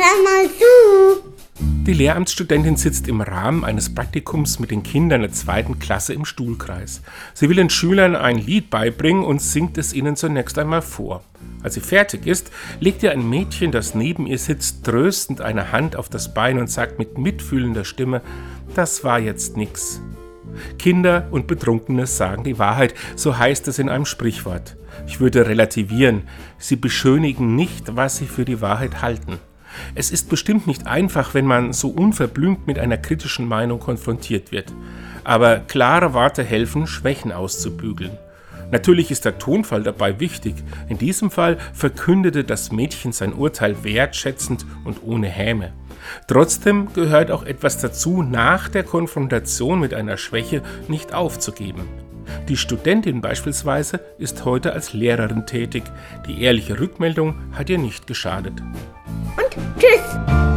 Hör mal zu! Die Lehramtsstudentin sitzt im Rahmen eines Praktikums mit den Kindern der zweiten Klasse im Stuhlkreis. Sie will den Schülern ein Lied beibringen und singt es ihnen zunächst einmal vor. Als sie fertig ist, legt ihr ein Mädchen, das neben ihr sitzt, tröstend eine Hand auf das Bein und sagt mit mitfühlender Stimme, das war jetzt nix. Kinder und Betrunkene sagen die Wahrheit, so heißt es in einem Sprichwort. Ich würde relativieren, sie beschönigen nicht, was sie für die Wahrheit halten. Es ist bestimmt nicht einfach, wenn man so unverblümt mit einer kritischen Meinung konfrontiert wird. Aber klare Worte helfen, Schwächen auszubügeln. Natürlich ist der Tonfall dabei wichtig. In diesem Fall verkündete das Mädchen sein Urteil wertschätzend und ohne Häme. Trotzdem gehört auch etwas dazu, nach der Konfrontation mit einer Schwäche nicht aufzugeben. Die Studentin beispielsweise ist heute als Lehrerin tätig. Die ehrliche Rückmeldung hat ihr nicht geschadet. Und tschüss!